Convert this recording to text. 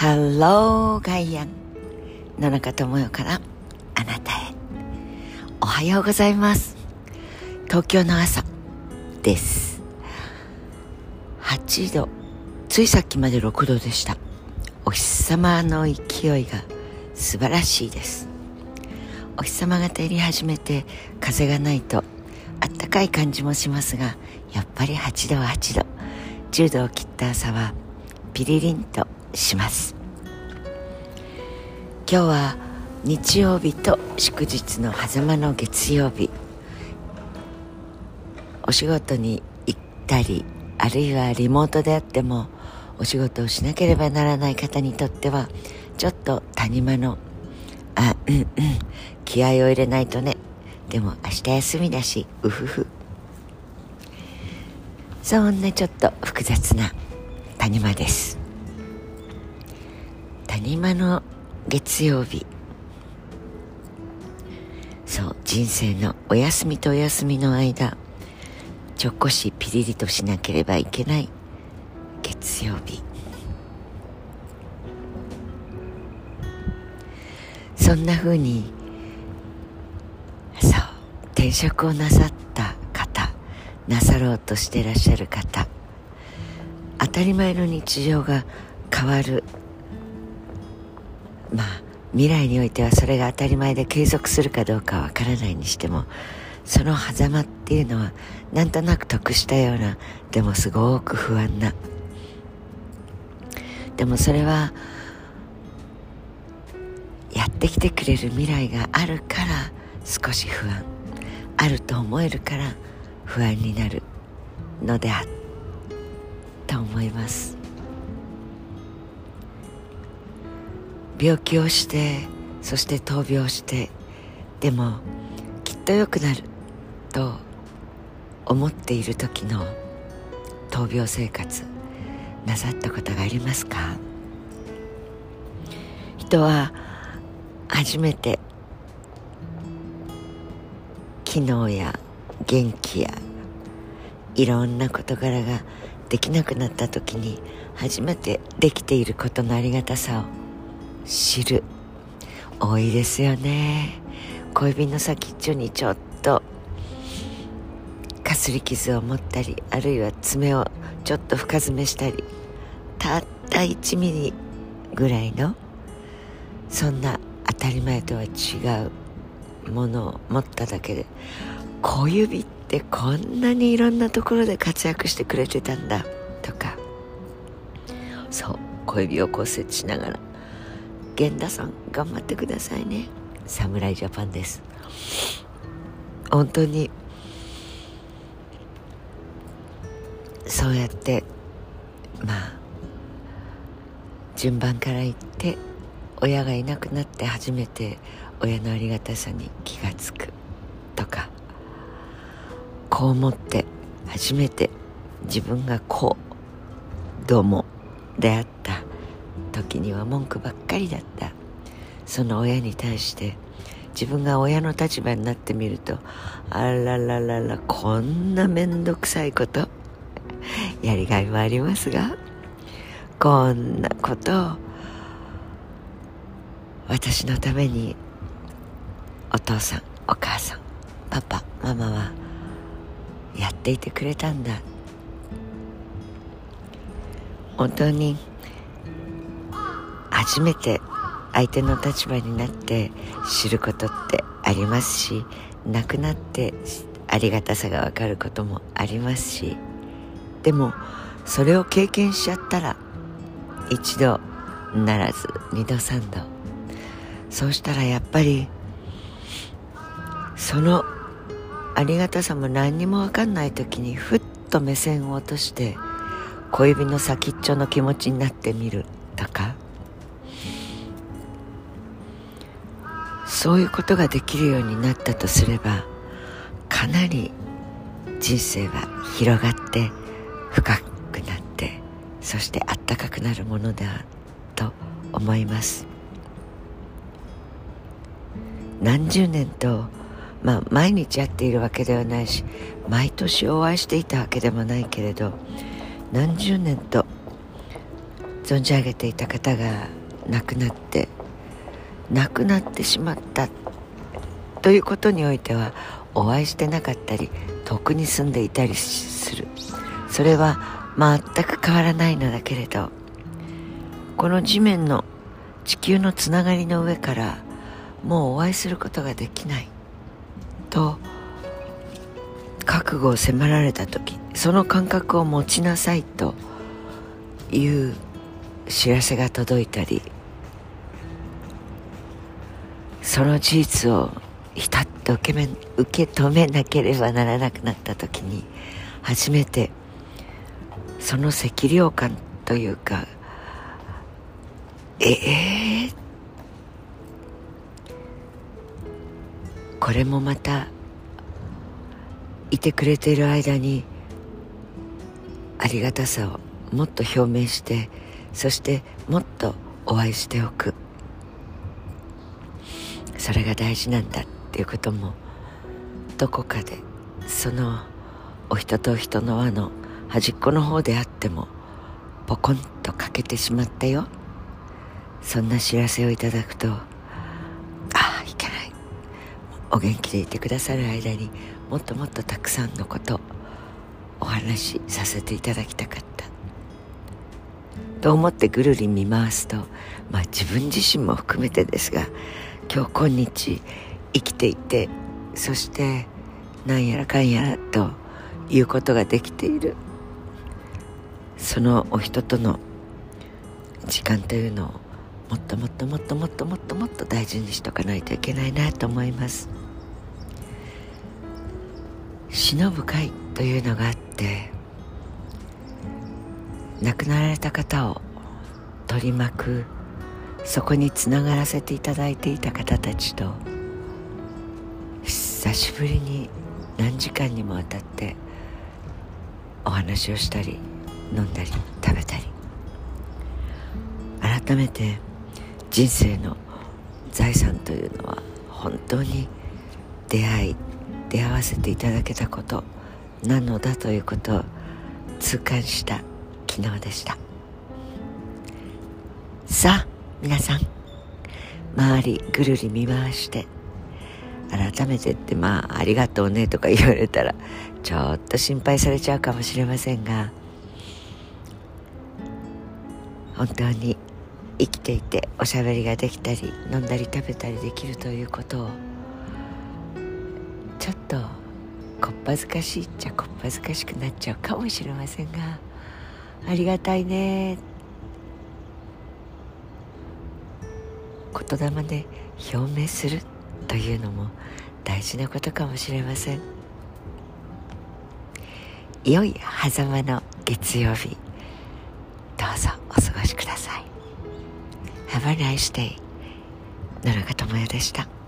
ハローガイアン野中智代からあなたへ。おはようございます。東京の朝です。8度ついさっきまで6度でした。お日様の勢いが素晴らしいです。お日様が照り始めて風がないとあったかい感じもしますがやっぱり8度は8度。10度を切った朝はピリリンとします。今日は日曜日と祝日の狭間の月曜日。お仕事に行ったりあるいはリモートであってもお仕事をしなければならない方にとってはちょっと谷間のあうんうん気合を入れないとね。でも明日休みだしうふふ。そんなちょっと複雑な谷間です。谷間の月曜日。そう人生のお休みとお休みの間ちょっこしピリリとしなければいけない月曜日。そんな風にそう転職をなさった方なさろうとしてらっしゃる方当たり前の日常が変わるまあ未来においてはそれが当たり前で継続するかどうかわからないにしてもその狭間っていうのはなんとなく得したようなでもすごく不安な。でもそれはやってきてくれる未来があるから少し不安。あると思えるから不安になるのであと思います。病気をしてそして闘病してでもきっと良くなると思っている時の闘病生活なさったことがありますか？人は初めて機能や元気やいろんな事柄ができなくなった時に初めてできていることのありがたさを知る。多いですよね。小指の先っちょにちょっとかすり傷を持ったりあるいは爪をちょっと深爪したりたった1ミリぐらいのそんな当たり前とは違うものを持っただけで小指ってこんなにいろんなところで活躍してくれてたんだとか。そう小指を骨折しながら源田さん頑張ってくださいね。侍ジャパンです。本当にそうやってまあ順番から言って親がいなくなって初めて親のありがたさに気がつくとかこう思って初めて自分がこうどうもであった時には文句ばっかりだった。その親に対して自分が親の立場になってみるとあららららこんな面倒くさいことやりがいもありますがこんなことを私のためにお父さんお母さんパパママはやっていてくれたんだ。本当に初めて相手の立場になって知ることってありますし亡くなってありがたさがわかることもありますしでもそれを経験しちゃったら一度ならず二度三度。そうしたらやっぱりそのありがたさも何にも分かんない時にふっと目線を落として小指の先っちょの気持ちになってみるとかそういうことができるようになったとすればかなり人生は広がって深くなってそしてあったかくなるものだと思います。何十年とまあ毎日会っているわけではないし毎年お会いしていたわけでもないけれど何十年と存じ上げていた方が亡くなって亡くなってしまったということにおいてはお会いしてなかったり遠くに住んでいたりする。それは全く変わらないのだけれどこの地面の地球のつながりの上からもうお会いすることができない。と覚悟を迫られた時その感覚を持ちなさいという知らせが届いたりその事実をひたっと受け受け止めなければならなくなった時に初めてその責量感というかええー、これもまたいてくれている間にありがたさをもっと表明してそしてもっとお会いしておく。それが大事なんだっていうこともどこかでそのお人と人の輪の端っこの方であってもポコンと欠けてしまったよ。そんな知らせをいただくとああいけない。お元気でいてくださる間にもっともっとたくさんのことお話しさせていただきたかった。と思ってぐるり見回すとまあ自分自身も含めてですが今日今日生きていてそしてなんやらかんやらということができているそのお人との時間というのをもっともっともっともっともっともっと大事にしとかないといけないなと思います死の部会というのがあって亡くなられた方を取り巻くそこにつながらせていただいていた方たちと久しぶりに何時間にもわたってお話をしたり飲んだり食べたり。改めて人生の財産というのは本当に出会い出会わせていただけたことなのだということを痛感した昨日でした。さあ皆さん周りぐるり見回して改めてってまあありがとうねとか言われたらちょっと心配されちゃうかもしれませんが本当に生きていておしゃべりができたり飲んだり食べたりできるということをちょっとこっぱずかしいっちゃこっぱずかしくなっちゃうかもしれませんがありがたいねって言霊で表明するというのも大事なことかもしれません。良い狭間の月曜日。どうぞお過ごしください。Have a nice day 野中智也でした。